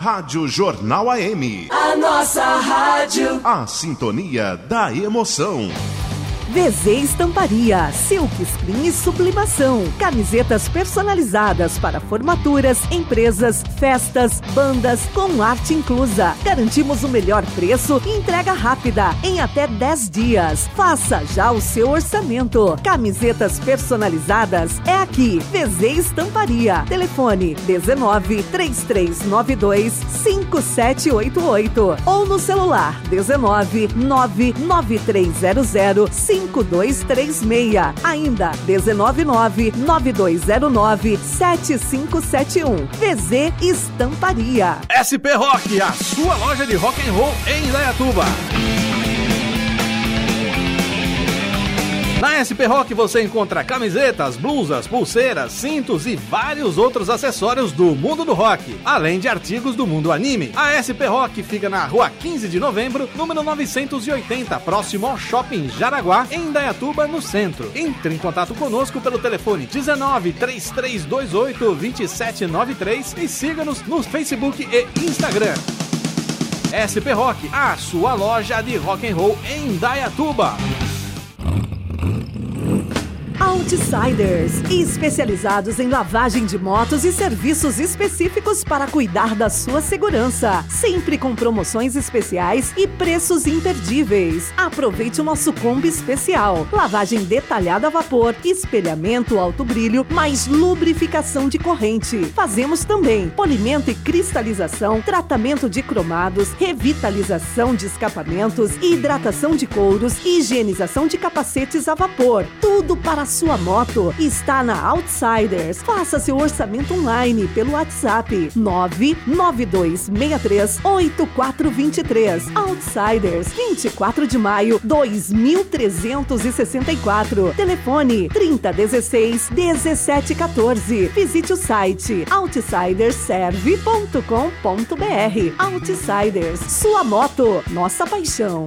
Rádio Jornal AM. A nossa rádio. A sintonia da emoção. VZ Estamparia, Silk Screen e Sublimação. Camisetas personalizadas para formaturas, empresas, festas, bandas, com arte inclusa. Garantimos o melhor preço e entrega rápida, em até 10 dias. Faça já o seu orçamento. Camisetas personalizadas é aqui. VZ Estamparia. Telefone 19 3392 5788 ou no celular 19 99300 5236. Ainda 199 9209 7571. VZ Estamparia. SP Rock, a sua loja de rock and roll em Indaiatuba. Na SP Rock você encontra camisetas, blusas, pulseiras, cintos e vários outros acessórios do mundo do rock, além de artigos do mundo anime. A SP Rock fica na rua 15 de novembro, número 980, próximo ao Shopping Jaraguá, em Indaiatuba, no centro. Entre em contato conosco pelo telefone 19 3328 2793 e siga-nos no Facebook e Instagram. SP Rock, a sua loja de rock and roll em Indaiatuba. mm-hmm Outsiders, especializados em lavagem de motos e serviços específicos para cuidar da sua segurança, sempre com promoções especiais e preços imperdíveis. Aproveite o nosso combi especial: lavagem detalhada a vapor, espelhamento alto brilho, mais lubrificação de corrente. Fazemos também polimento e cristalização, tratamento de cromados, revitalização de escapamentos, hidratação de couros higienização de capacetes a vapor. Tudo para sua moto está na Outsiders. Faça seu orçamento online pelo WhatsApp 992638423. Outsiders, 24 de maio 2364. Telefone 3016 1714. Visite o site outsiderserve.com.br. Outsiders, sua moto, nossa paixão.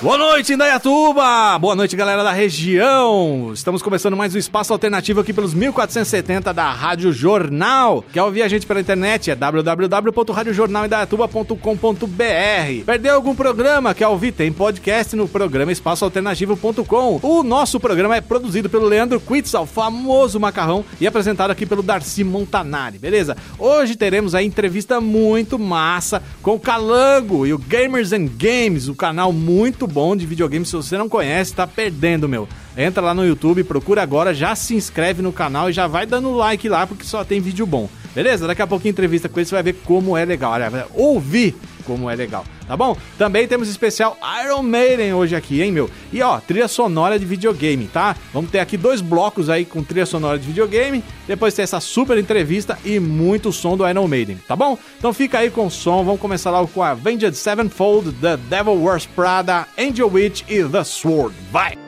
Boa noite, Indaiatuba! Boa noite, galera da região! Estamos começando mais um espaço alternativo aqui pelos 1470 da Rádio Jornal. Quer ouvir a gente pela internet? É www.radiojornalindaiatuba.com.br Perdeu algum programa? Quer ouvir? Tem podcast no programa espaçoalternativo.com. O nosso programa é produzido pelo Leandro Quitzal, famoso macarrão, e apresentado aqui pelo Darcy Montanari, beleza? Hoje teremos a entrevista muito massa com o Calango e o Gamers and Games, o canal muito bom de videogame. Se você não conhece, tá perdendo, meu. Entra lá no YouTube, procura agora, já se inscreve no canal e já vai dando like lá, porque só tem vídeo bom. Beleza? Daqui a pouquinho entrevista com ele, você vai ver como é legal. Olha, vai ouvir como é legal, tá bom? Também temos especial Iron Maiden hoje aqui, hein, meu? E ó, trilha sonora de videogame, tá? Vamos ter aqui dois blocos aí com trilha sonora de videogame, depois ter essa super entrevista e muito som do Iron Maiden, tá bom? Então fica aí com o som, vamos começar logo com Avenged Sevenfold, The Devil Wears Prada, Angel Witch e The Sword. Vai!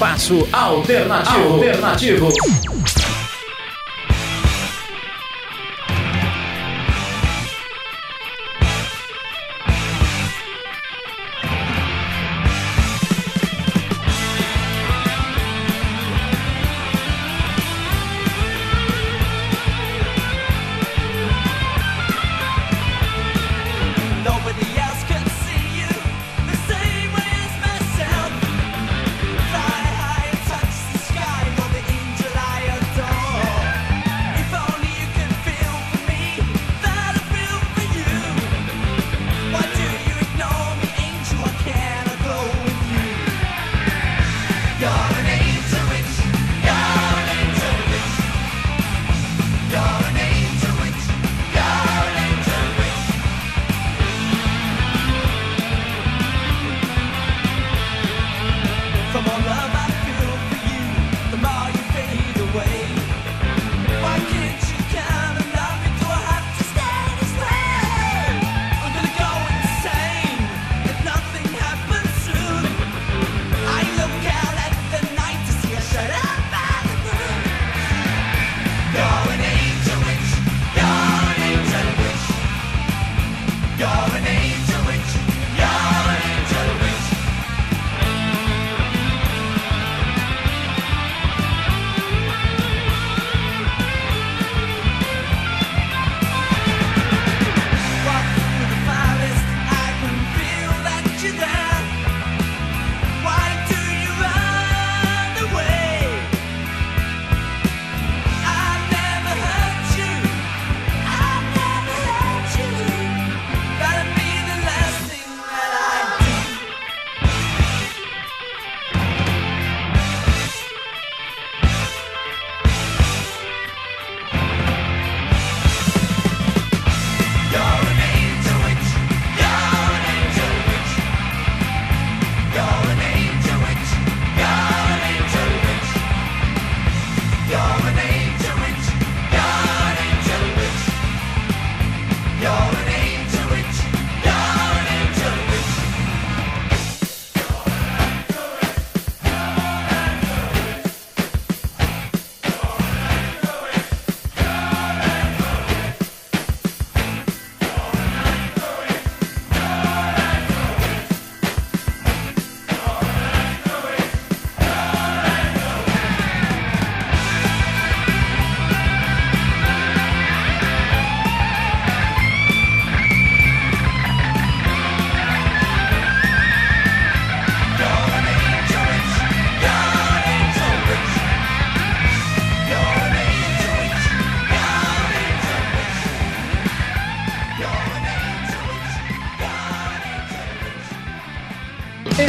Espaço Alternativo. Alternativo.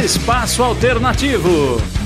Espaço Alternativo.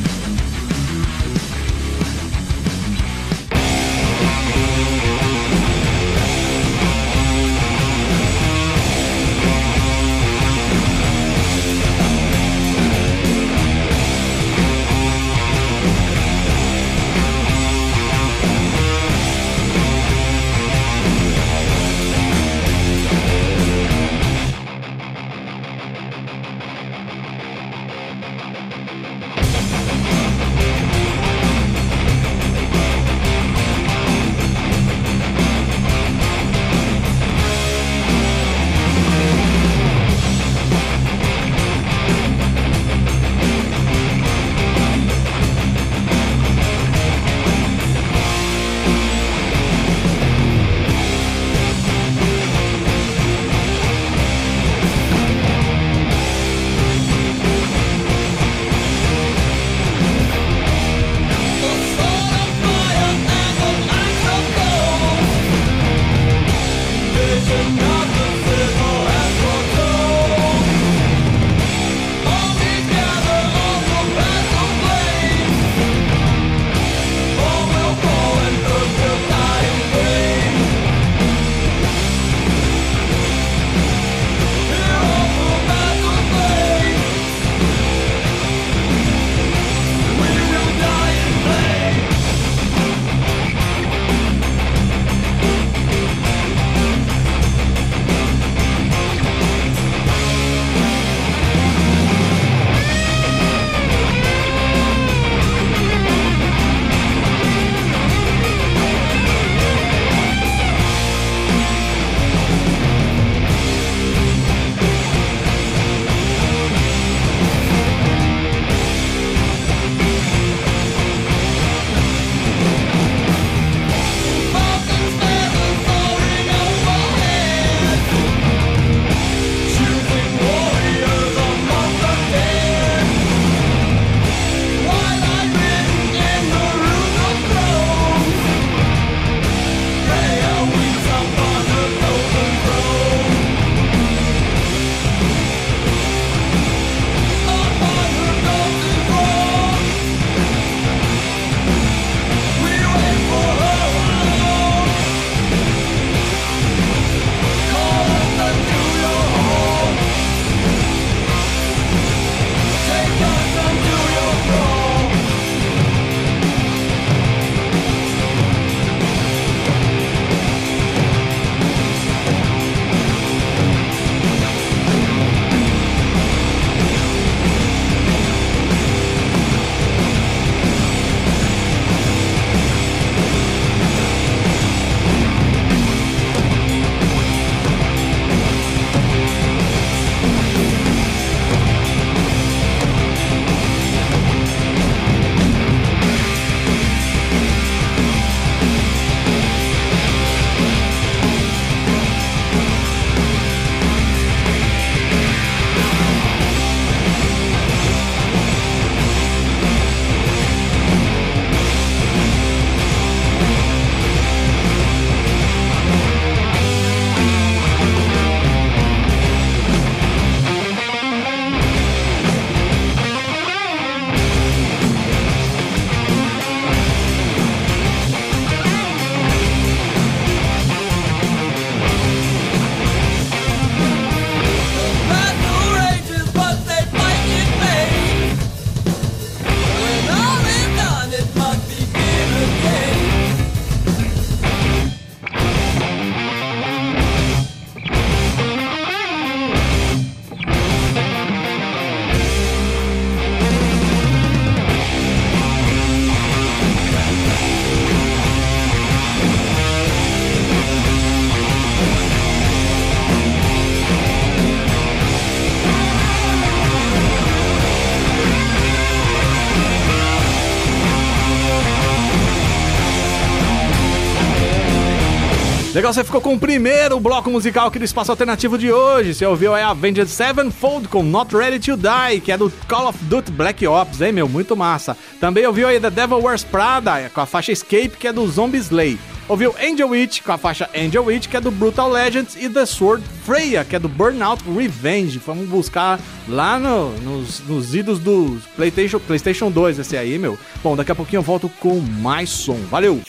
Legal, você ficou com o primeiro bloco musical aqui do Espaço Alternativo de hoje. Você ouviu aí Avenged Sevenfold com Not Ready to Die, que é do Call of Duty Black Ops, hein, meu? Muito massa. Também ouviu aí The Devil Wears Prada, com a faixa Escape, que é do Zombie Slay. Ouviu Angel Witch com a faixa Angel Witch, que é do Brutal Legends, e The Sword Freya, que é do Burnout Revenge. Vamos buscar lá no- nos, nos idos do PlayStation, PlayStation 2, esse aí, meu. Bom, daqui a pouquinho eu volto com mais som. Valeu!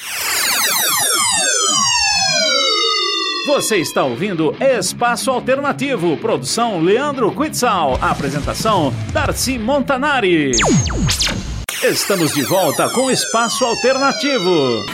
Você está ouvindo Espaço Alternativo, produção Leandro Quitzal, apresentação Darcy Montanari. Estamos de volta com Espaço Alternativo.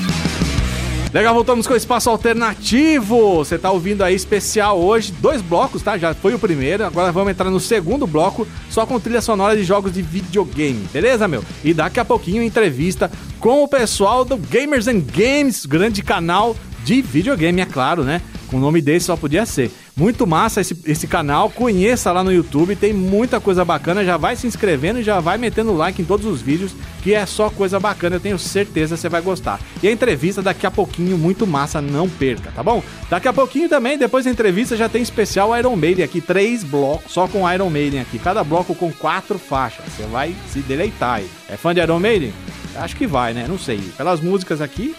Legal, voltamos com o Espaço Alternativo. Você tá ouvindo aí especial hoje, dois blocos, tá? Já foi o primeiro, agora vamos entrar no segundo bloco, só com trilha sonora de jogos de videogame, beleza, meu? E daqui a pouquinho entrevista com o pessoal do Gamers and Games, grande canal de videogame, é claro, né? O nome desse só podia ser. Muito massa esse, esse canal, conheça lá no YouTube, tem muita coisa bacana, já vai se inscrevendo e já vai metendo like em todos os vídeos, que é só coisa bacana, eu tenho certeza que você vai gostar. E a entrevista daqui a pouquinho, muito massa, não perca, tá bom? Daqui a pouquinho também, depois da entrevista, já tem especial Iron Maiden aqui, três blocos, só com Iron Maiden aqui, cada bloco com quatro faixas, você vai se deleitar aí. É fã de Iron Maiden? Acho que vai, né? Não sei. Pelas músicas aqui,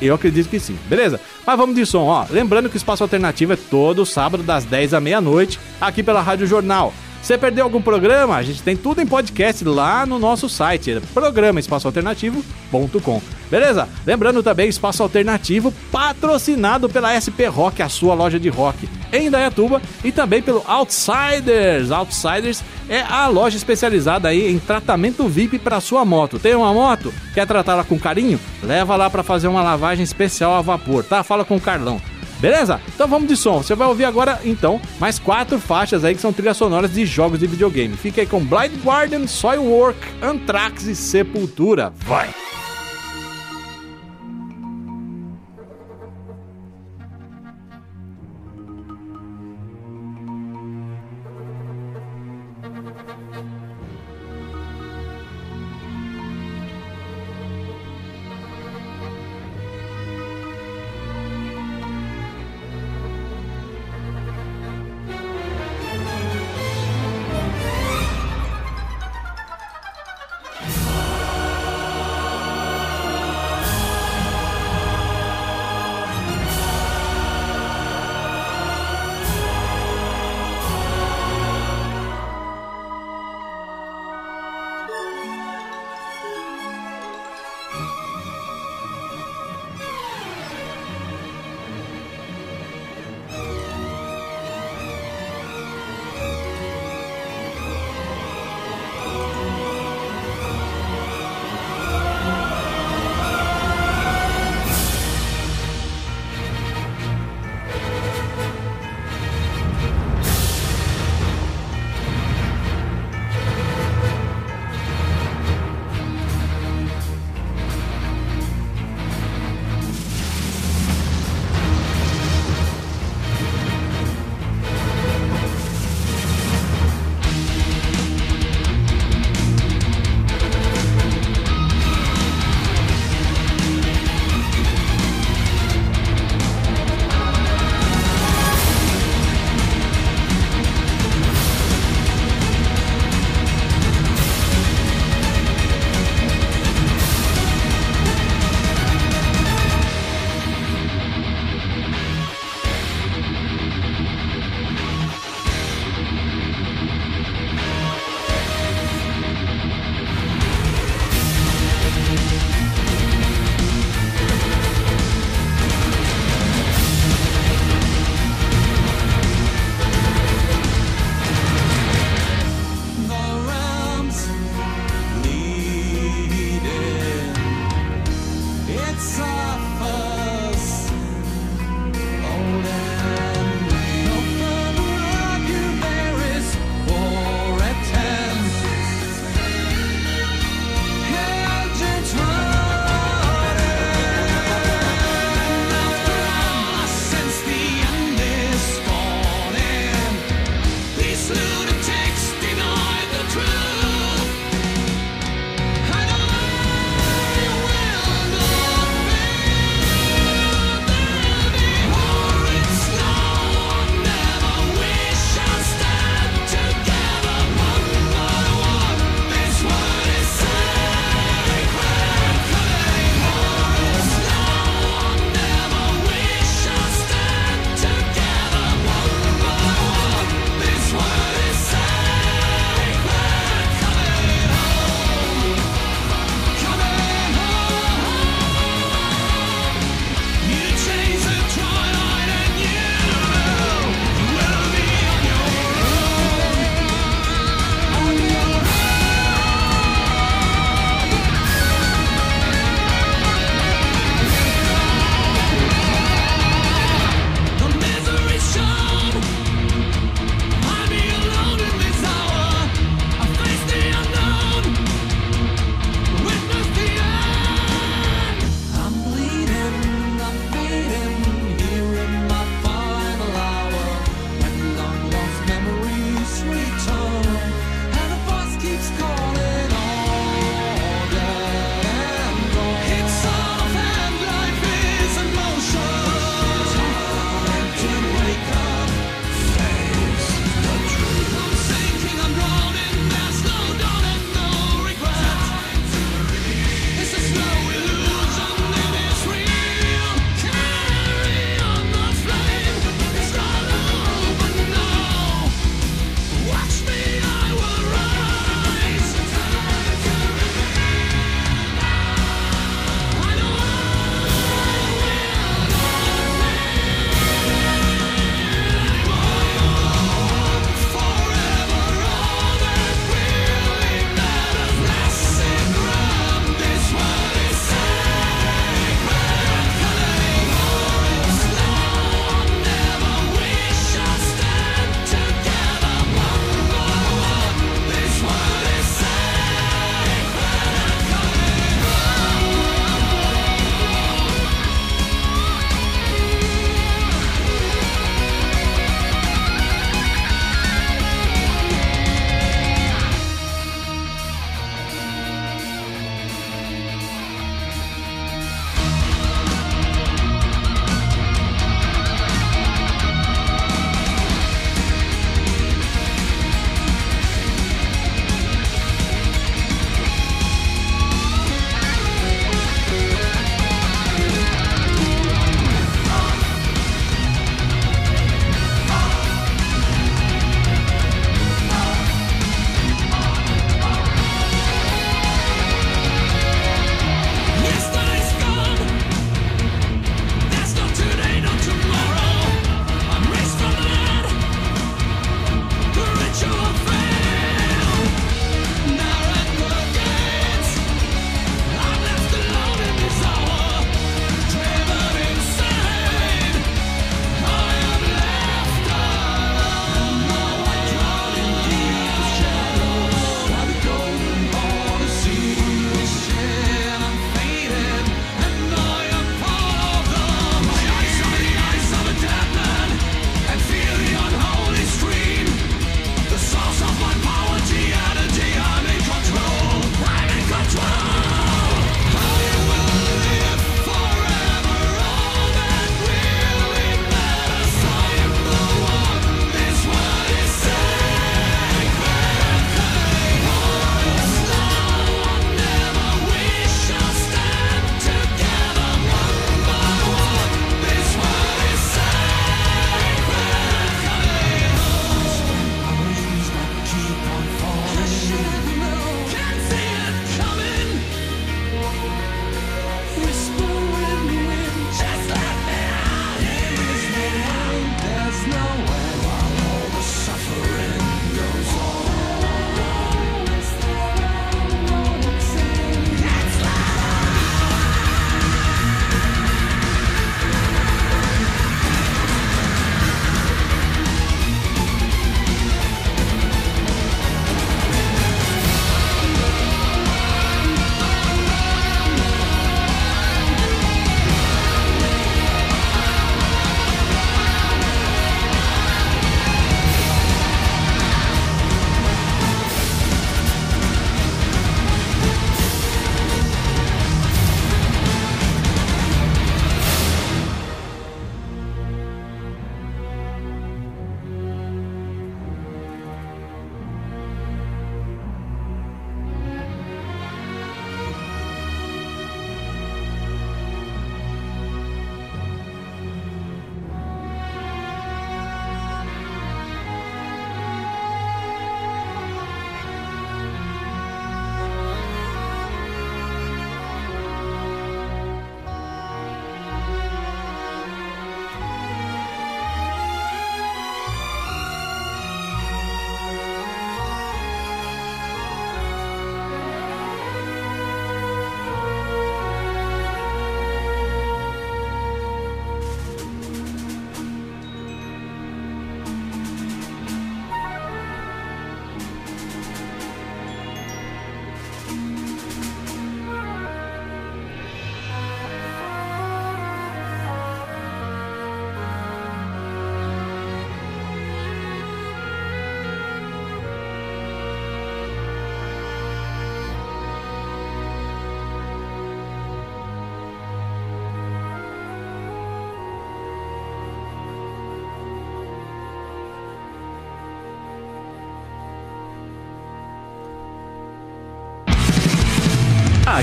eu acredito que sim, beleza? Mas vamos de som, ó. Lembrando que o Espaço Alternativo é todo sábado das 10 à meia-noite, aqui pela Rádio Jornal. Você perdeu algum programa? A gente tem tudo em podcast lá no nosso site, é programa espaçoalternativo.com. Beleza? Lembrando também Espaço Alternativo patrocinado pela SP Rock, a sua loja de rock em Indaiatuba e também pelo Outsiders. Outsiders é a loja especializada aí em tratamento VIP para sua moto. Tem uma moto? Quer tratá-la com carinho? Leva lá para fazer uma lavagem especial a vapor, tá? Fala com o Carlão. Beleza? Então vamos de som. Você vai ouvir agora, então, mais quatro faixas aí que são trilhas sonoras de jogos de videogame. Fica aí com Blind Guardian, Soilwork, Anthrax e Sepultura. Vai!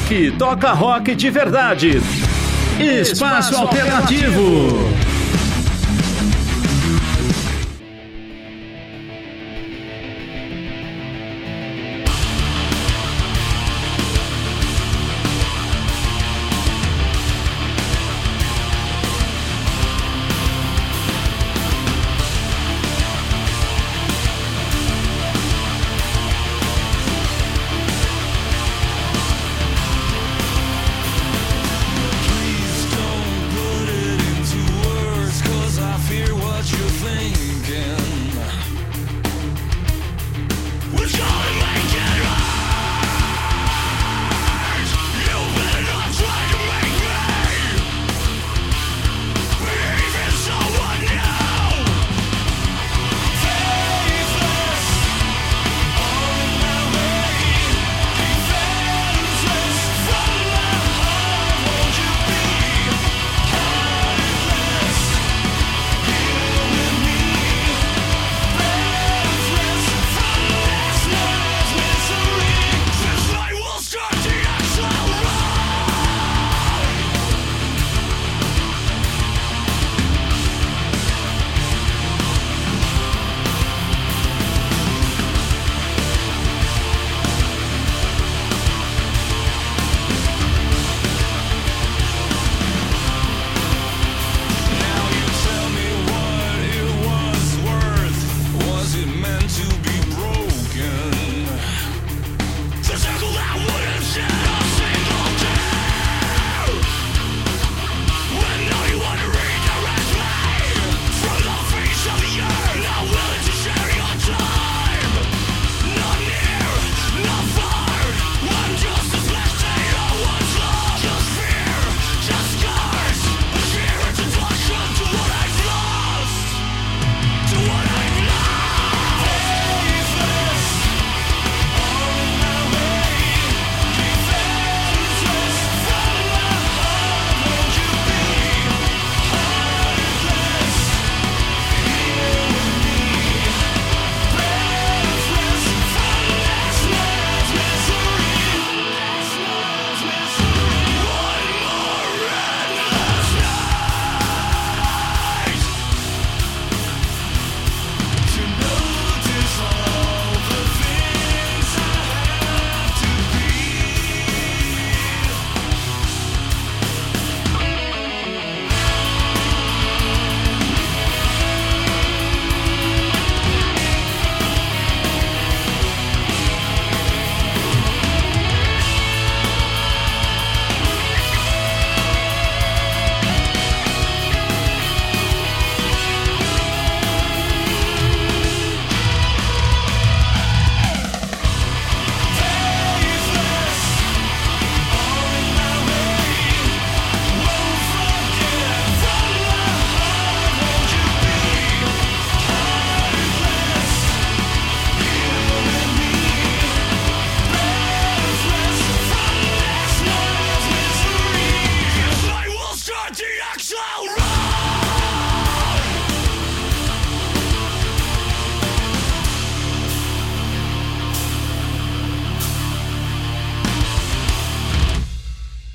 Rock, toca rock de verdade. Espaço, Espaço alternativo. alternativo.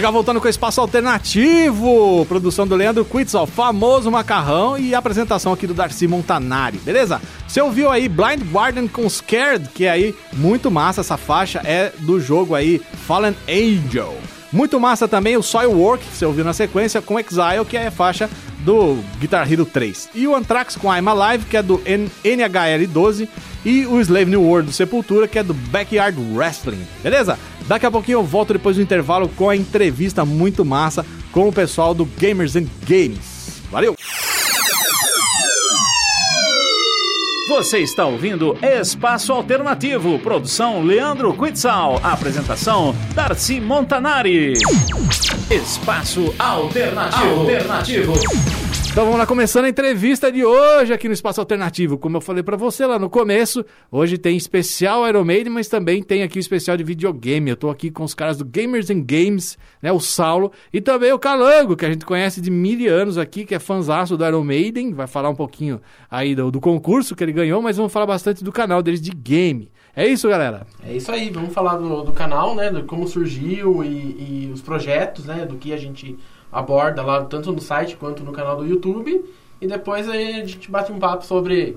Legal, voltando com o Espaço Alternativo, produção do Leandro Quitzel, famoso macarrão e apresentação aqui do Darcy Montanari, beleza? Você ouviu aí Blind Guardian com Scared, que é aí muito massa essa faixa, é do jogo aí Fallen Angel. Muito massa também o Soilwork, que você ouviu na sequência, com Exile, que é a faixa do Guitar Hero 3. E o Anthrax com I'm Alive, que é do NHL 12. E o Slave New World do Sepultura, que é do Backyard Wrestling. Beleza? Daqui a pouquinho eu volto depois do intervalo com a entrevista muito massa com o pessoal do Gamers and Games. Valeu! Você está ouvindo Espaço Alternativo, produção Leandro Quitzal, apresentação Darcy Montanari. Espaço Alternativo. Alternativo. Então vamos lá, começando a entrevista de hoje aqui no Espaço Alternativo. Como eu falei pra você lá no começo, hoje tem especial Iron Maiden, mas também tem aqui o especial de videogame. Eu tô aqui com os caras do Gamers and Games, né, o Saulo, e também o Calango, que a gente conhece de mil anos aqui, que é fanzaço do Iron Maiden, vai falar um pouquinho aí do, do concurso que ele ganhou, mas vamos falar bastante do canal deles de game. É isso, galera? É isso aí, vamos falar do, do canal, né? De como surgiu e, e os projetos, né? Do que a gente aborda lá, tanto no site quanto no canal do YouTube. E depois aí a gente bate um papo sobre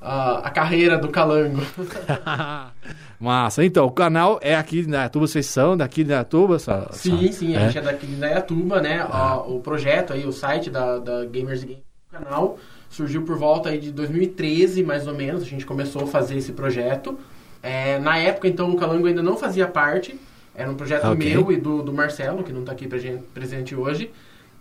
ah, a carreira do Calango. Massa. Então, o canal é aqui de Indaiatuba, vocês são daqui de Indaiatuba? Sa- sim, sa- sim, a gente é daqui de Indaiatuba, né? Ó, o projeto aí, o site da, da Gamers Game canal surgiu por volta aí de 2013, mais ou menos. A gente começou a fazer esse projeto. É, na época, então, o Calango ainda não fazia parte. Era um projeto Ok. meu e do, do Marcelo, que não está aqui presen- presente hoje.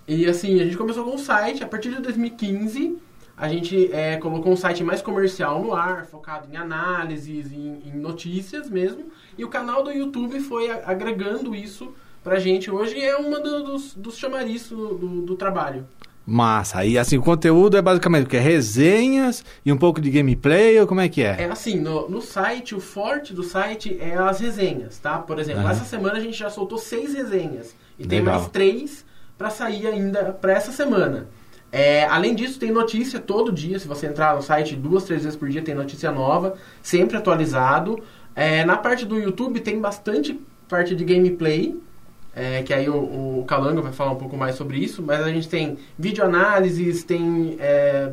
E assim, a gente começou com um site, a partir de 2015, a gente é, colocou um site mais comercial no ar, focado em análises, em, em notícias mesmo. E o canal do YouTube foi a- agregando isso pra gente. Hoje é uma do- dos, dos chamariz do, do, do trabalho. Massa. E assim, o conteúdo é basicamente o que? Resenhas e um pouco de gameplay ou como é que é? É assim, no, no site, o forte do site é as resenhas, tá? Por exemplo, Aham. essa semana a gente já soltou seis resenhas. E tem Legal. mais três pra sair ainda pra essa semana. É, além disso, tem notícia todo dia. Se você entrar no site duas, três vezes por dia, tem notícia nova, sempre atualizado. É, na parte do YouTube tem bastante parte de gameplay. É, que aí o, o Calango vai falar um pouco mais sobre isso, mas a gente tem videoanálises, tem é,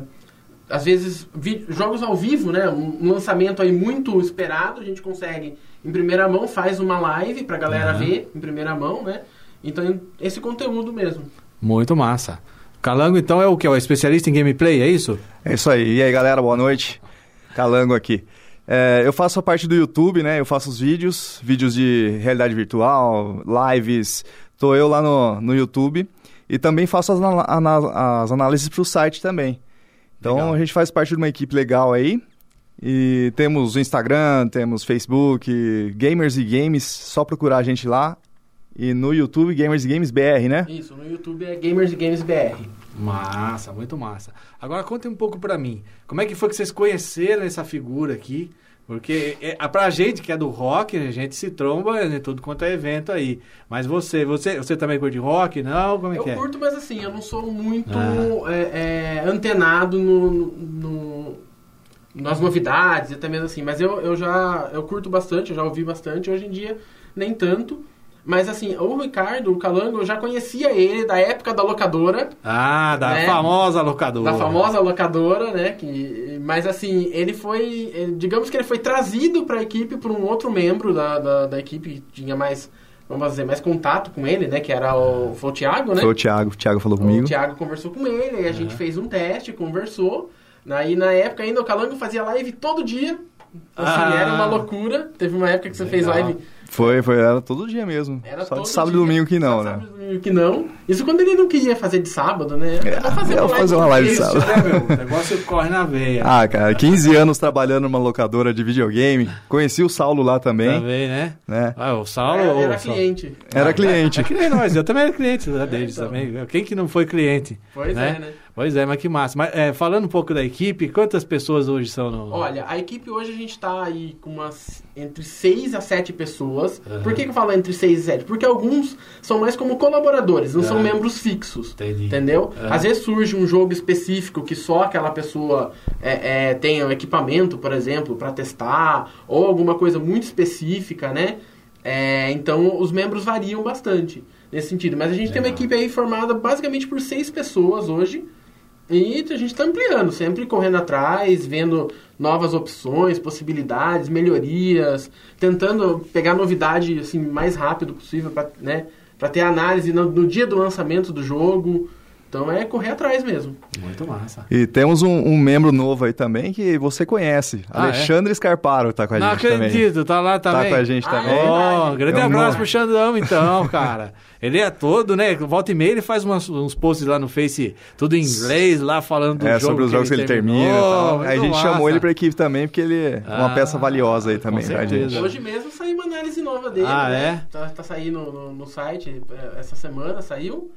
às vezes vi- jogos ao vivo, né? Um, lançamento aí muito esperado, a gente consegue em primeira mão, faz uma live pra galera Aham. ver em primeira mão, né? Então esse conteúdo mesmo. Muito massa. Calango, então, é o que? É o especialista em gameplay, é isso? É isso aí. E aí, galera, boa noite. Calango aqui. É, eu faço a parte do YouTube, né? Eu faço os vídeos, vídeos de realidade virtual, lives. Tô eu lá no, no YouTube. E também faço as, ana- as análises para o site também. Então Legal. a gente faz parte de uma equipe legal aí. E temos o Instagram, temos Facebook, Gamers e Games, só procurar a gente lá. E no YouTube, Gamers e Games BR, né? Isso, no YouTube é Gamers e Games BR. Massa, muito massa. Agora conta um pouco pra mim. Como é que foi que vocês conheceram essa figura aqui? Porque é, é, pra gente que é do rock, a gente se tromba em tudo quanto é evento aí. Mas você, você, você também curte rock? Não? Como é Eu que é? curto, mas assim, eu não sou muito Ah. é, é, antenado no, no- nas novidades, até mesmo assim. Mas eu, eu já eu curto bastante, eu já ouvi bastante. Hoje em dia, nem tanto. Mas assim, o Ricardo, o Calango, eu já conhecia ele da época da locadora. Ah, da Né? famosa locadora. Da famosa locadora, né? Que, mas assim, ele foi. Digamos que ele foi trazido para a equipe por um outro membro da, da, da equipe que tinha mais, vamos dizer, mais contato com ele, né? Que era o, foi o Thiago, né? Foi o Thiago, o Thiago falou comigo. O Thiago conversou com ele, aí a gente fez um teste, conversou. Aí na época ainda o Calango fazia live todo dia. Assim, Ah. era uma loucura. Teve uma época que você fez Legal. live. Foi, foi, era todo dia mesmo. Era Só todo de sábado e dia, domingo que não, só né? Sábado e domingo que não. Isso quando ele não queria fazer de sábado, né? É, Vou fazer eu vou fazer uma live de isso, sábado. né, Né, meu? O negócio corre na veia. Ah, cara, 15 anos trabalhando numa locadora de videogame. Conheci o Saulo lá também, Também, né? né? Ah, o Saulo... Era, o era Saulo- cliente. Era cliente. É que nem nós, eu também era cliente né, deles então. também. Quem que não foi cliente? Pois né? é, né? Pois é, mas que massa. Mas é, falando um pouco da equipe, quantas pessoas hoje são no. Olha, a equipe hoje a gente tá aí com umas entre 6 a 7 pessoas. Aham. Por que, que eu falo entre 6 e 7? Porque alguns são mais como colaboradores, não são Ah. membros fixos. Entendi. Entendeu? Aham. Às vezes surge um jogo específico que só aquela pessoa é, é, tem o equipamento, por exemplo, para testar, ou alguma coisa muito específica, né? É, então os membros variam bastante nesse sentido. Mas a gente tem uma equipe aí formada basicamente por seis pessoas hoje. E a gente está ampliando, sempre correndo atrás, vendo novas opções, possibilidades, melhorias, tentando pegar novidade assim mais rápido possível para né, pra ter análise no, no dia do lançamento do jogo. Então é correr atrás mesmo. Muito massa. E temos um, um membro novo aí também que você conhece. Ah, Alexandre Scarparo tá com a Não gente também. acredito, tá lá também. Tá com a gente Ah, também. é? Ó, grande É um abraço nome. pro Xandão, então, cara. Ele é todo, né? Volta e meia ele faz umas- uns posts lá no Face, tudo em inglês, lá falando do É, jogo. sobre os jogos que ele termina e terminou. tal. Muito Aí a gente massa. chamou ele pra equipe também, porque ele é uma Ah, peça valiosa aí também pra gente. Hoje mesmo saiu uma análise nova dele. Ah, né? é? Tá, tá saindo no, no site é, essa semana, saiu.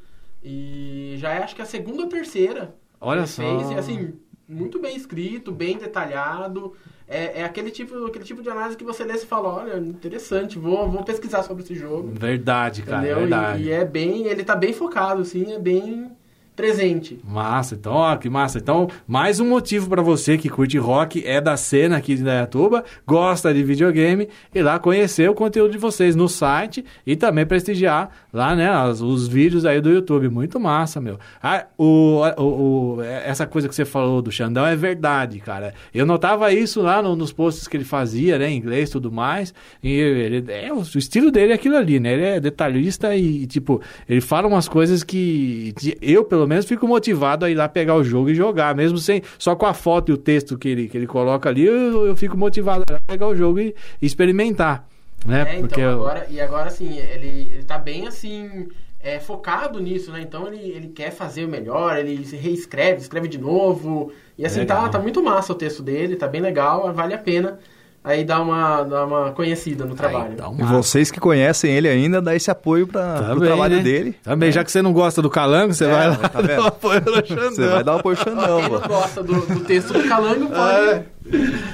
E já é acho que a segunda ou terceira. Olha só. Fez, e assim, muito bem escrito, bem detalhado. É, é aquele, tipo, aquele tipo de análise que você lê e fala, olha, interessante, vou, vou pesquisar sobre esse jogo. Verdade, cara, entendeu? E- verdade. E, é bem, ele tá bem focado, assim, é bem presente. Massa, então, ó, que massa. Então, mais um motivo pra você que curte rock, é da cena aqui de Dayatuba, gosta de videogame, ir lá conhecer o conteúdo de vocês no site e também prestigiar lá, né, as- os vídeos aí do YouTube. Muito massa, meu. Ah, o, o- o- essa coisa que você falou do Xandão é verdade, cara. Eu notava isso lá no- nos posts que ele fazia, né, em inglês e tudo mais. E ele, é, o estilo dele é aquilo ali, né? Ele é detalhista e, tipo, ele fala umas coisas que que eu, pelo menos, fico motivado a ir lá pegar o jogo e jogar, mesmo sem só com a foto e o texto que ele, que ele coloca ali, eu, eu fico motivado a pegar o jogo e, e experimentar, né? É, então, Porque eu- agora, e agora, assim, ele, ele tá bem, assim, é, focado nisso, né? Então, ele, ele quer fazer o melhor, ele se reescreve, escreve de novo. E, assim, Legal. tá, tá muito massa o texto dele, tá bem legal, vale a pena aí dá uma, dá uma conhecida no trabalho. Aí, um E vocês que conhecem ele ainda, dá esse apoio para o trabalho né? dele. Também, já que você não gosta do Calango, você vai lá tá dar um apoio no Xandão. Você vai dar um apoio Quem Xandão, não pô. gosta do, do texto do Calango pode.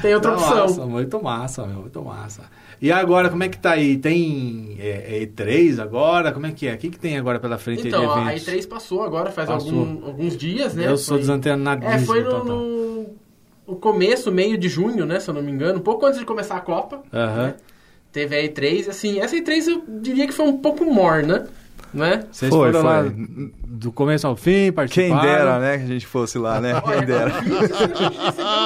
Tem outra opção. Massa, muito massa, meu, muito massa. E agora, como é que tá aí? Tem é, é E3 agora? Como é que é? O que, que tem agora pela frente aí Então, a eventos? E3 passou agora, faz Passou. algum- alguns dias, né? Eu sou Foi- desantenadíssimo. É, foi no, total. no, no começo, meio de junho, né? Se eu não me engano, um pouco antes de começar a Copa. Aham. né, Teve a E3, assim, essa E3 eu diria que foi um pouco morna, né? Vocês Foi, foram lá foi. do começo ao fim, participaram? Quem dera, né, que a gente fosse lá, né? Olha, Quem dera.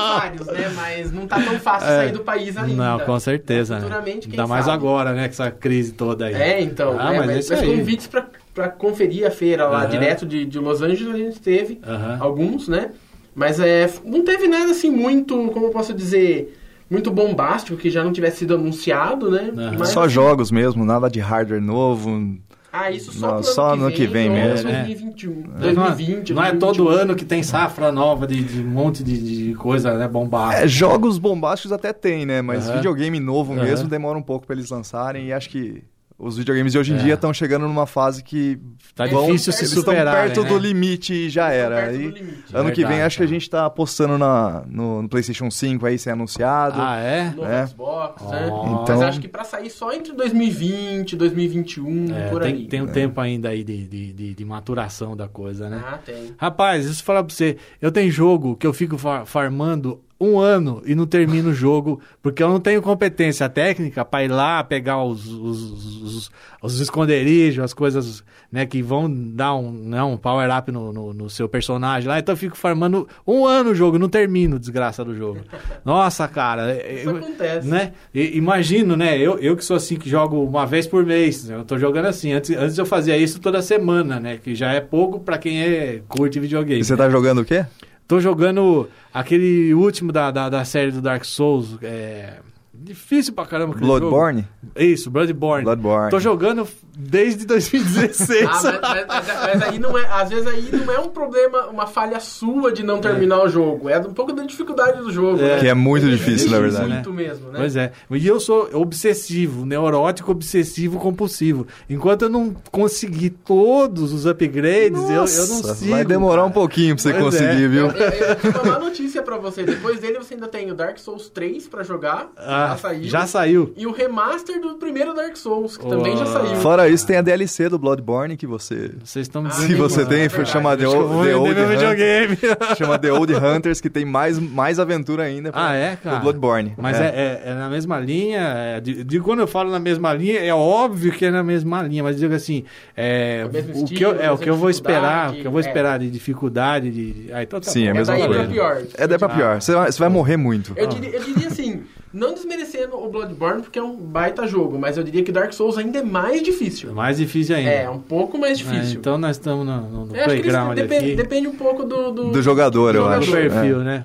vários, né? Mas não tá tão fácil sair do país ainda. Não, com certeza, né? Futuramente, quem Ainda mais sabe? agora, né? Com essa crise toda aí. É, então. Ah, é, mas mas, é isso mas aí. convites pra, pra conferir a feira lá, Aham. direto de, de Los Angeles, a gente teve Aham. alguns, né? Mas é, não teve nada assim muito, como eu posso dizer, muito bombástico, que já não tivesse sido anunciado, né? Aham. Mas, Só jogos mesmo, nada de hardware novo. Ah, isso só, Não, só ano no que vem ou mesmo. 2021, Não é- 2020, não é 2021. todo ano que tem safra nova de, de um monte de, de coisa, né? Bombástica. É, jogos bombásticos até tem, né? Mas Aham. videogame novo Aham. mesmo demora um pouco pra eles lançarem. E acho que os videogames de hoje em É. dia estão chegando numa fase que Tá vão, difícil se eles superar, estão perto né? do limite e já era. perto do Aí, limite. ano que vem Verdade, acho que a gente tá apostando na, no, no PlayStation 5 aí ser anunciado. Ah, é? Novo É. Xbox, né? Ó. Então- Mas acho que pra sair só entre 2020 e 2021, É, por tem, aí. tem um tempo ainda aí de, de, de, de maturação da coisa, né? Ah, tem. Rapaz, eu falar pra você. Eu tenho jogo que eu fico far- farmando um ano e não termino o jogo porque eu não tenho competência técnica pra ir lá pegar os, os, os, os esconderijos, as coisas né, que vão dar um, né, um power up no, no, no seu personagem lá. Então eu fico farmando um ano o jogo não termino, desgraça do jogo. Nossa, cara. Isso eu- acontece. né? E- imagino, né? Eu, eu que sou assim, que jogo uma vez por mês. né? Eu tô jogando assim. Antes, antes eu fazia isso toda semana, né? Que já é pouco pra quem é, curte videogame. E você né? tá jogando o quê? Tô jogando aquele último da, da, da série do Dark Souls. É. Difícil pra caramba. Bloodborne? Isso, Bloodborne. Bloodborne. Tô jogando desde 2016. Ah, mas, mas- mas- mas aí não é, às vezes aí não é um problema, uma falha sua de não terminar o jogo. É um pouco da dificuldade do jogo. É. né? Que é muito difícil, na verdade. Muito mesmo, né? Pois é. E eu sou obsessivo, neurótico, obsessivo, compulsivo. Enquanto eu não conseguir todos os upgrades, eu, eu não Nossa, sigo. vai demorar um cara. pouquinho pra você Pois conseguir, é. viu? Eu, eu, eu tenho uma má notícia pra você. Depois dele você ainda tem o Dark Souls 3 pra jogar. Ah, já saiu. já saiu. E o remaster do primeiro Dark Souls, que Oh. também já saiu. Fora isso, tem a DLC do Bloodborne que você. Vocês estão me Ah, Se dizendo você é tem, verdade. chama The, vou The Old Hunters. videogame. Chama The Old Hunters, que tem mais, mais aventura ainda pra- Ah, é, cara? do Bloodborne. Mas é, é- é na mesma linha. É, de, de quando eu falo na mesma linha, é óbvio que é na mesma linha, mas digo assim, é, É o o, que eu, é, o que eu vou esperar, o que eu vou é. esperar de dificuldade, de. Ah, então tá Sim, bom. é a mesma daí coisa. pra pior. É daí pra pior. Você vai, você vai morrer muito. Eu diria, eu diria assim, não desmerecendo o Bloodborne, porque é um baita jogo, mas eu diria que Dark Souls ainda é mais difícil. Mais difícil ainda. É, um pouco mais É, difícil. então nós estamos no, no, no eu acho que eles- playground depende, aqui. depende um pouco do... Do, Do jogador, eu do acho. perfil, É. né?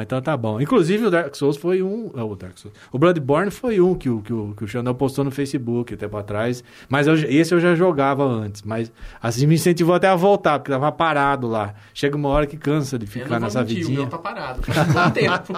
Então tá bom. Inclusive o Dark Souls foi um. ah, o Dark Souls. O Bloodborne foi um que o, que o, que o Xandão postou no Facebook tempo atrás. Mas eu- esse eu já jogava antes. Mas assim me incentivou até a voltar, porque tava parado lá. Chega uma hora que cansa de Eu ficar não vou nessa mentir, O vidinha. meu tá parado. Faz um bom tempo.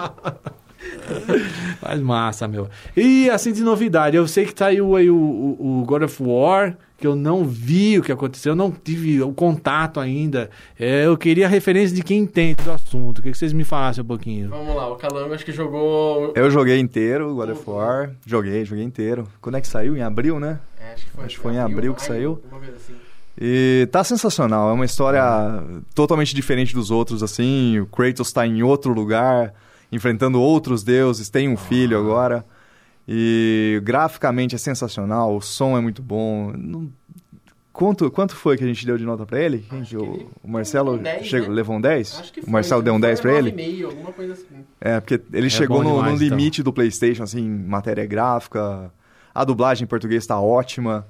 Faz massa, meu. E assim de novidade, eu sei que saiu aí o, o, o God of War, que eu não vi o que aconteceu, eu não tive o contato ainda. É, eu queria a referência de quem entende do assunto. Queria que vocês me falassem um pouquinho. Vamos lá, o Calango acho que jogou... Eu joguei inteiro, God of War. Joguei, joguei inteiro. Quando é que saiu? Em abril, né? É, acho que foi, Acho que foi em abril que maio, saiu. alguma coisa assim. E tá sensacional. É uma história totalmente diferente dos outros, assim. O Kratos tá em outro lugar, enfrentando outros deuses, tem um filho agora. E graficamente é sensacional, o som é muito bom. Não- Quanto, quanto foi que a gente deu de nota pra ele? O, o Marcelo levou um 10, chegou, né? levou um 10? Acho que o foi. Marcelo deu um 10 pra ele? 9,5, alguma coisa assim. É, porque ele chegou bom no, demais, no então. limite do PlayStation, assim, em matéria gráfica. A dublagem em português tá ótima.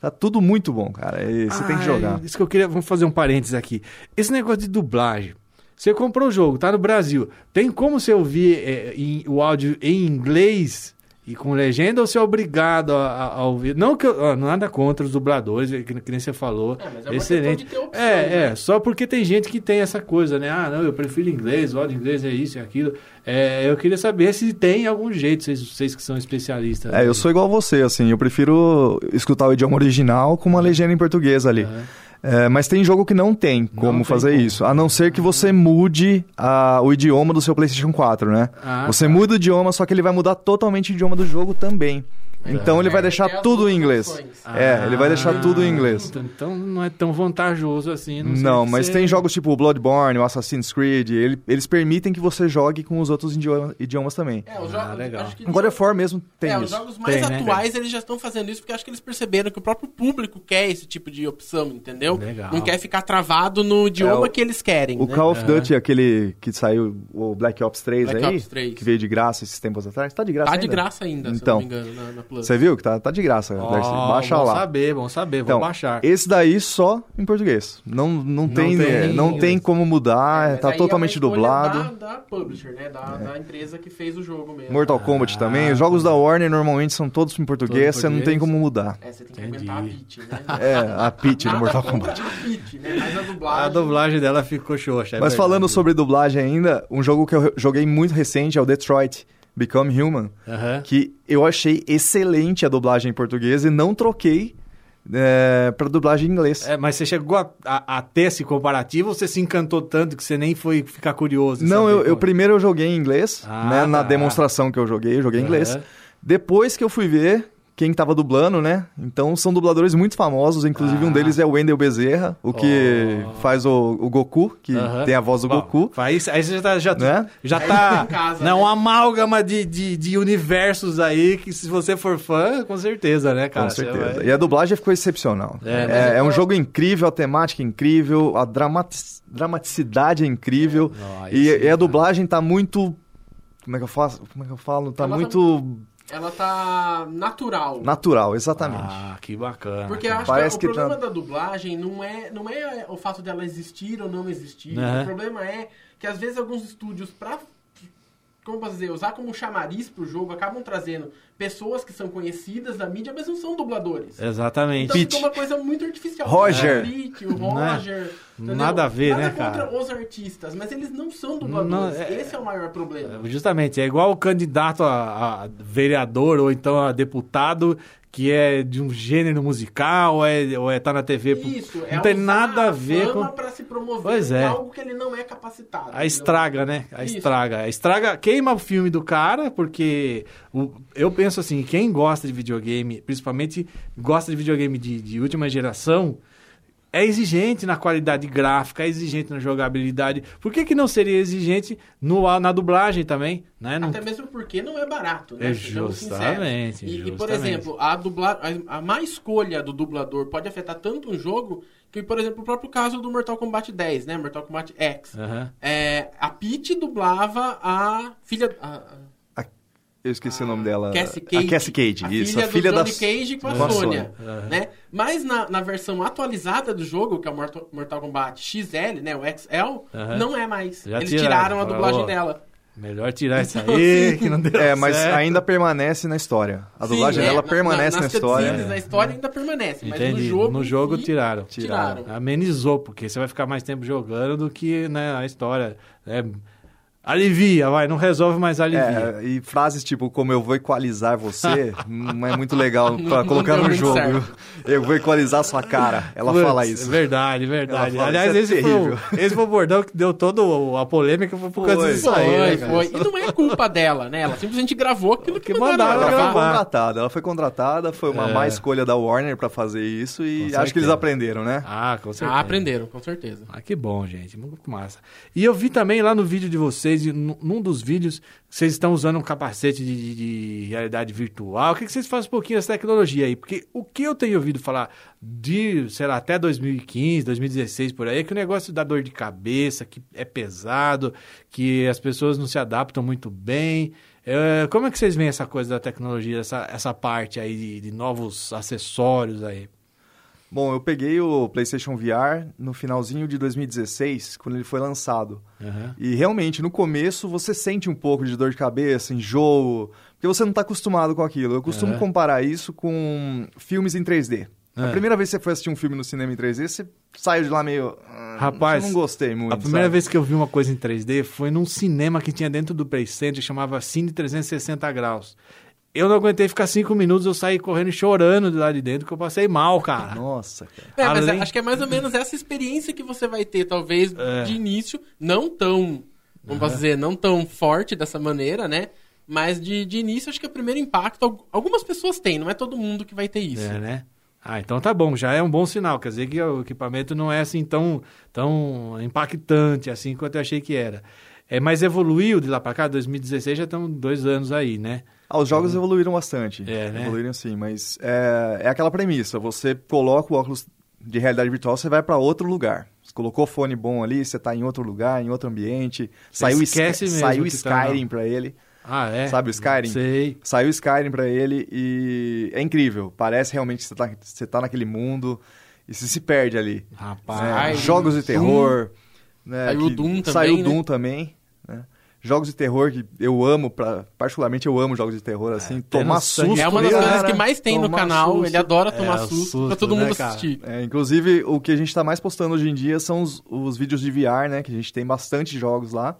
Tá tudo muito bom, cara. E você tem que Ai, jogar. Isso que eu queria. Vamos fazer um parênteses aqui. Esse negócio de dublagem. Você comprou o jogo, tá no Brasil. Tem como você ouvir é, em- o áudio em inglês E com legenda ou você é obrigado a, a- a ouvir? Não que eu, ó, nada contra os dubladores, que, que nem você falou. É, mas é excelente. ter opção, é, né? é, só porque tem gente que tem essa coisa, né? Ah, não, eu prefiro inglês, o áudio inglês é isso e aquilo. É, eu queria saber se tem algum jeito, vocês, vocês que são especialistas. É, eu sou igual você, assim, eu prefiro escutar o idioma original com uma legenda em português ali. É, mas tem jogo que não tem como fazer isso, a não ser que você mude a- o idioma do seu PlayStation 4, né? Ah, você tá. muda o idioma, só que ele vai mudar totalmente o idioma do jogo também. Então ele vai É, deixar tudo em inglês. É, ele vai deixar tudo em inglês. Então, então não é tão vantajoso assim. Não, sei Não, mas você- tem jogos tipo o Bloodborne, o Assassin's Creed, ele- eles permitem que você jogue com os outros idioma- idiomas também. É, os Ah, jogos, legal. acho que God of War mesmo tem é, os isso. jogos mais Tem, né? atuais eles já estão fazendo isso porque acho que eles perceberam que o próprio público quer esse tipo de opção, entendeu? Legal. Não quer ficar travado no idioma É, o- que eles querem. O né? Call of Duty, aquele que saiu, o Black Ops 3 Black aí, Ops 3. que veio de graça esses tempos atrás, tá de graça Tá ainda? de graça ainda, Então, se não me engano, na, na Plus. Você viu que tá, tá de graça, Darcy? baixa bom lá. saber, bom saber, Então, vou baixar. esse daí só em português. Não, não, tem, tem é, não tem como mudar, Mas tá aí é totalmente escolha dublado. É. Da, da publisher, né? Da, da empresa que fez o jogo mesmo. Mortal Kombat também. Os jogos da Warner normalmente são todos em português, você não tem como mudar. É, você tem que Entendi. aguentar a Peach, né? É, a Peach no Nada Mortal Kombat. a Peach, né? Mas a dublagem... A dublagem dela ficou xoxa. é Mas verdade. falando sobre dublagem ainda, um jogo que eu joguei muito recente é o Detroit Become Human, que eu achei excelente a dublagem em português e não troquei é, pra dublagem em inglês. É, mas você chegou a, a- a ter esse comparativo ou você se encantou tanto que você nem foi ficar curioso? Não, eu, eu como- primeiro eu joguei em inglês, Ah, né? Na tá. demonstração que eu joguei, eu joguei em inglês. Depois que eu fui ver quem tava dublando, né? Então são dubladores muito famosos, inclusive Ah. um deles é o Wendell Bezerra, o que Oh. faz o, o Goku, que Aham. tem a voz do Bom, Goku. Aí você já tá. Já, Né? já tá em casa, não, né? uma amálgama de, de, de universos aí que se você for fã, com certeza, né, cara? Com certeza. vai- E a dublagem ficou excepcional. É, É, é eu- um jogo incrível, a temática é incrível, a dramati- dramaticidade é incrível. Aí e, sim, e a cara. dublagem tá muito. Como é que eu faço? Como é que eu falo? Tá Ela tá- muito Ela tá natural. natural, exatamente. Ah, que bacana. Porque eu acho Parece que, que o problema tá- da dublagem não é, não é o fato dela existir ou não existir. O problema é que às vezes alguns estúdios, pra como posso dizer, usar como chamariz pro jogo, acabam trazendo pessoas que são conhecidas da mídia, mas não são dubladores. Exatamente. Então Pete. fica uma coisa muito artificial. Roger. O o Roger. entendeu? Nada a ver, Nada né, contra cara? os artistas, mas eles não são dubladores. Não, é- Esse é o maior problema. Justamente, é igual o candidato a, a vereador ou então a deputado que é de um gênero musical ou é, ou é tá na TV. Isso, é não tem usar nada a ver com. pra se promover Pois é. algo que ele não é capacitado. A estraga, né? A Isso. estraga. A estraga, queima o filme do cara, porque o- eu penso assim, quem gosta de videogame, principalmente gosta de videogame de, de última geração, é exigente na qualidade gráfica, é exigente na jogabilidade. Por que, que não seria exigente no, na dublagem também? Né? Não- Até mesmo porque não é barato, né? É justamente. E, e, por justamente. exemplo, a, dubla... a, má escolha do dublador pode afetar tanto um jogo que, por exemplo, o próprio caso do Mortal Kombat 10, né? Mortal Kombat X. Aham. É, a Peach dublava a filha... A- Eu esqueci o nome dela. Cassie Cage. A Cassie Cage, a isso. Filha a filha do da Johnny Cage com a Sônia. Né? Mas na, na versão atualizada do jogo, que é o Mortal, Mortal Kombat XL, né? O XL, Aham. não é mais. Já Eles tiraram, tiraram a dublagem dela. Melhor tirar isso Então, aí, que não deu É, mas certo. ainda permanece na história. A Sim, dublagem é, dela na- permanece na, nas história. cutscenes, Na história ainda permanece, mas Entendi. no jogo. no jogo si, tiraram. Tiraram. Amenizou, porque você vai ficar mais tempo jogando do que né, a história. É, alivia, vai, não resolve, mas alivia. É, e frases tipo, como eu vou equalizar você, não é muito legal pra Não- colocar não no jogo. certo. Eu vou equalizar sua cara. Ela Putz, fala isso. Verdade, verdade. Fala, Aliás, é esse, foi o, terrível. esse foi o bordão que deu toda a polêmica foi por causa Foi. disso aí. Foi, né, foi. E não é culpa dela, né? Ela simplesmente gravou aquilo que, Que mandaram mandaram ela Ela foi contratada, ela foi contratada, foi uma É. má escolha da Warner pra fazer isso e acho que eles aprenderam, né? Ah, com certeza. Ah, aprenderam, com certeza. Ah, que bom, gente. Muito massa. E eu vi também lá no vídeo de vocês, num num dos vídeos, vocês estão usando um capacete de, de- de realidade virtual. O que, que vocês fazem um pouquinho dessa tecnologia aí? Porque o que eu tenho ouvido falar de, sei lá, até 2015, 2016 por aí, é que o negócio dá dor de cabeça, que é pesado, que as pessoas não se adaptam muito bem. É, como é que vocês veem essa coisa da tecnologia, essa, essa parte aí de, de novos acessórios aí? Bom, eu peguei o PlayStation VR no finalzinho de 2016, quando ele foi lançado. Aham. E realmente, no começo, você sente um pouco de dor de cabeça, enjoo, porque você não está acostumado com aquilo. Eu costumo É. comparar isso com filmes em 3D. A É. primeira vez que você foi assistir um filme no cinema em 3D, você saiu de lá meio. "Ah, Rapaz, eu não gostei muito. A primeira sabe?" vez que eu vi uma coisa em 3D foi num cinema que tinha dentro do Play Center, chamava Cine 360 Graus. Eu não aguentei ficar cinco minutos, eu saí correndo e chorando de lá de dentro, que eu passei mal, cara. Nossa, cara. É, mas Além- acho que é mais ou menos essa experiência que você vai ter, talvez, É. de início, não tão, vamos dizer, não tão forte dessa maneira, né? Mas de, de início, acho que é o primeiro impacto, al- algumas pessoas têm, não é todo mundo que vai ter isso. É, né? Ah, então tá bom, já é um bom sinal. Quer dizer que o equipamento não é assim tão, tão impactante assim quanto eu achei que era. É, mas evoluiu de lá pra cá, 2016 já estão dois anos aí, né? Ah, os jogos evoluíram bastante. É, né? Evoluíram sim, mas é, é aquela premissa. Você coloca o óculos de realidade virtual, você vai para outro lugar. Você colocou o fone bom ali, você tá em outro lugar, em outro ambiente. Saiu, esquece mesmo saiu tá- Skyrim pra ele. Ah, é? Sabe o Skyrim? Sei. Saiu Skyrim pra ele e é incrível. Parece realmente que você tá, você tá naquele mundo e você se perde ali. Rapaz. né? Ai, Jogos de terror. né, Saiu o Doom também, Saiu né? Doom também. Né? Jogos de terror que eu amo, pra, particularmente eu amo jogos de terror, assim. tem tomar susto. É uma das cara, coisas que mais tem no canal, susto. ele adora É, tomar o susto, susto, pra todo né, mundo cara? assistir. É, inclusive, o que a gente tá mais postando hoje em dia são os, os vídeos de VR, né? Que a gente tem bastante jogos lá.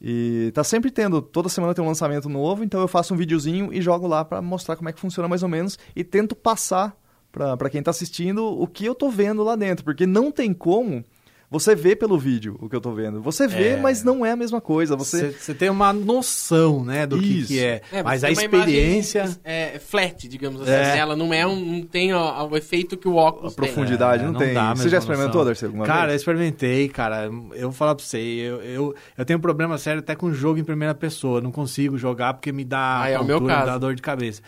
E tá sempre tendo, toda semana tem um lançamento novo, então eu faço um videozinho e jogo lá pra mostrar como é que funciona mais ou menos e tento passar pra pra quem tá assistindo o que eu tô vendo lá dentro, porque não tem como você ver pelo vídeo o que eu tô vendo. Você vê, É. mas não é a mesma coisa. Você Você tem uma noção, né, do que, Isso. que é. É, Mas a uma imagem, experiência. é, flat, digamos assim. É. Ela não é um, não tem ó, o efeito que o óculos a tem. profundidade É, não, não tem. dá a Você já experimentou. Darcy, alguma Cara, eu vez? experimentei, cara. Eu vou falar pra você, eu, eu, eu tenho um problema sério até com jogo em primeira pessoa. Não consigo jogar porque me dá Ah, é o meu tontura, me caso. dá dor de cabeça.